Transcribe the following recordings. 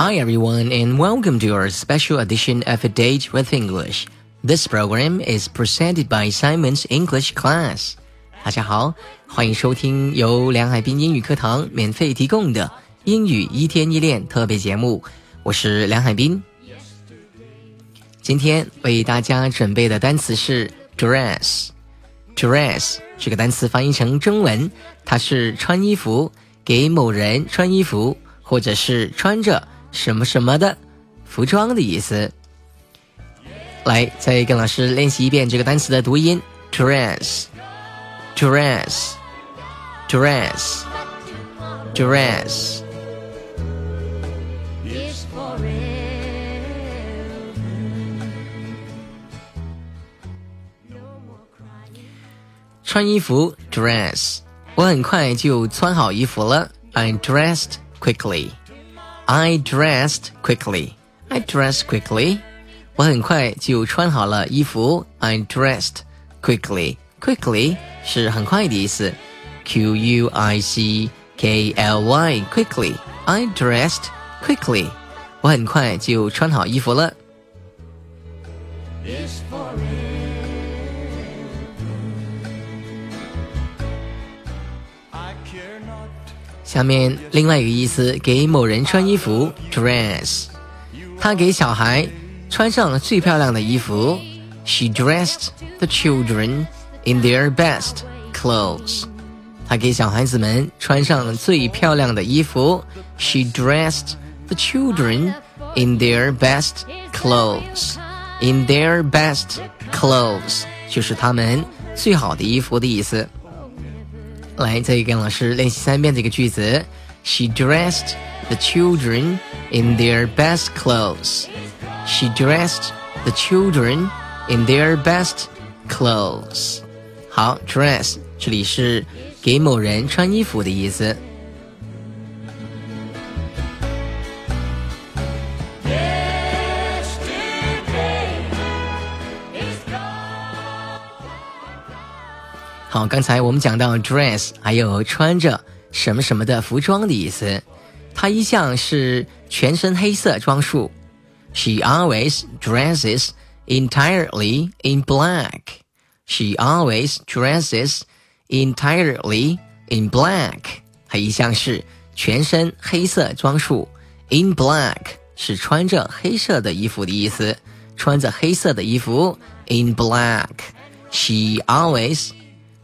Hi everyone and welcome to our special edition of A Date with English. This program is presented by Simon's English Class. 大家好，欢迎收听由梁海滨英语课堂免费提供的英语一天一练特别节目。我是梁海滨。今天为大家准备的单词是 dress。dress 这个单词翻译成中文，它是穿衣服，给某人穿衣服，或者是穿着什么什么的服装的意思。来，再跟老师练习一遍这个单词的读音：dress，dress，dress，dress。穿衣服 dress，我很快就穿好衣服了。I dressed quickly. I dressed quickly. I dressed quickly. 我很快就穿好了衣服。I dressed quickly. Quickly 是很快的意思。Q U I C K L Y quickly. I dressed quickly. 我很快就穿好衣服了。 下面另外一个意思，给某人穿衣服，dress。他给小孩穿上了最漂亮的衣服，She dressed the children in their best clothes。他给小孩子们穿上了最漂亮的衣服，She dressed the children in their best clothes。In their best clothes 就是他们最好的衣服的意思。来，再跟老师练习三遍这个句子。She dressed the children in their best clothes. She dressed the children in their best clothes. 好，dress 这里是给某人穿衣服的意思。 好，刚才我们讲到 dress，还有穿着什么什么的服装的意思。它一向是全身黑色装束。She always dresses entirely in black. She always dresses entirely in black. 她一向是全身黑色装束。In black 是穿着黑色的衣服的意思，穿着黑色的衣服。In black, she always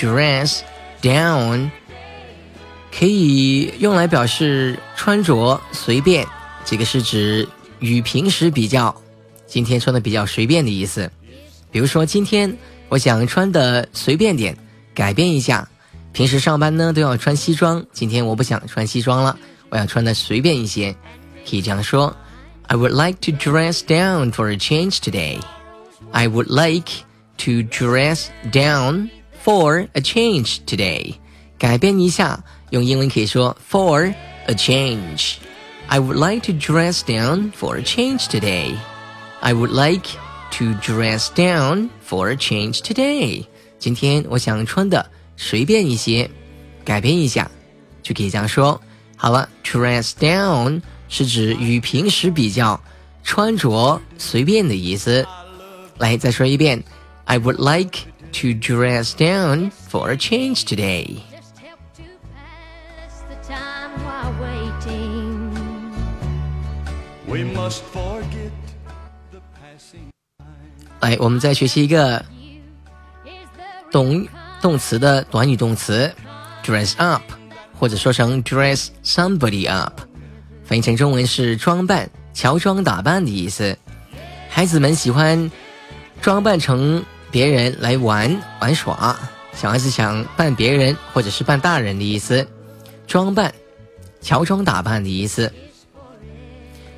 dress down 可以用来表示穿着随便，这个是指与平时比较，今天穿的比较随便的意思。比如说，今天我想穿的随便点，改变一下。平时上班呢都要穿西装，今天我不想穿西装了，我要穿的随便一些，可以这样说：I would like to dress down for a change today. I would like to dress down. For a change today，改变一下，用英文可以说 For a change。I would like to dress down for a change today. I would like to dress down for a change today. 今天我想穿的随便一些，改变一下，就可以这样说。好了，dress down 是指与平时比较，穿着随便的意思。来，再说一遍。I would like to dress down for a change today. 来，我们再学习一个动动词的短语动词，dress up，或者说成 dress somebody up，翻译成中文是装扮、乔装打扮的意思。孩子们喜欢装扮成。 别人来玩玩耍，小孩子想扮别人或者是扮大人的意思，装扮、乔装打扮的意思。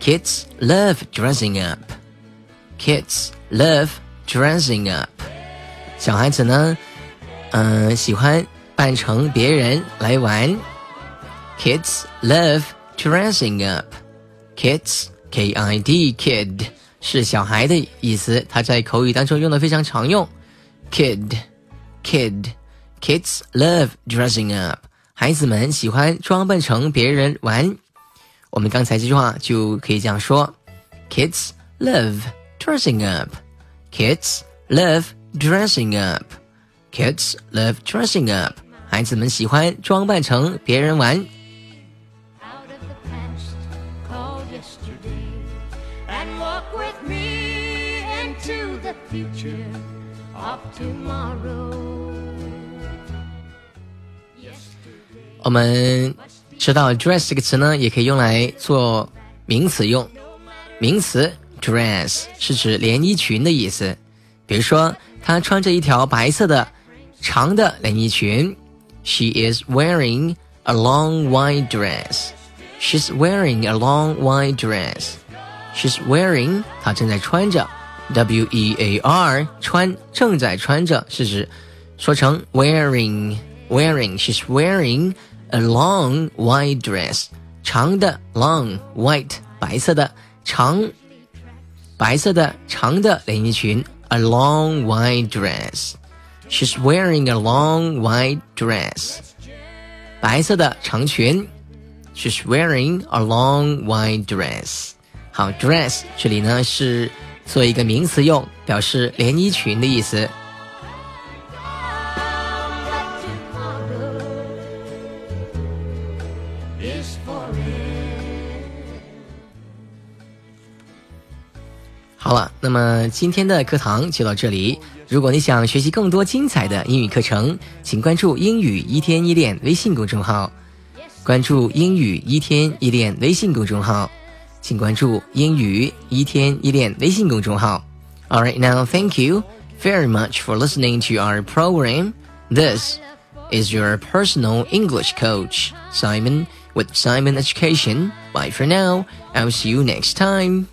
Kids love dressing up. Kids love dressing up. 小孩子呢，嗯、喜欢扮成别人来玩。Kids love dressing up. Kids, K-I-D, kid 是小孩的意思，它在口语当中用的非常常用。Kid, kid, kids love dressing up. 孩子们喜欢装扮成别人玩。我们刚才这句话就可以这样说：Kids love dressing up. Kids love dressing up. Kids love dressing up. 孩子们喜欢装扮成别人玩。我们知道 dress 这个词呢，也可以用来做名词用。名词 dress 是指连衣裙的意思。比如说，她穿着一条白色的长的连衣裙。She is wearing a long white dress. She's wearing a long white dress. She's wearing 她正在穿着。W E A R 穿正在穿着是指说成 wearing wearing. She's wearing a long white dress，长的 long white 白色的长白色的长的连衣裙，a long white dress。She's wearing a long white dress，白色的长裙。She's wearing a long white dress。 好，dress 这里呢是做一个名词用，表示连衣裙的意思。好了，那么今天的课堂就到这里。如果你想学习更多精彩的英语课程，请关注“英语一天一练”微信公众号。关注“英语一天一练”微信公众号，请关注“英语一天一练”微信公众号。All right, now thank you very much for listening to our program. This is your personal English coach, Simon, with Simon Education. Bye for now. I'll see you next time.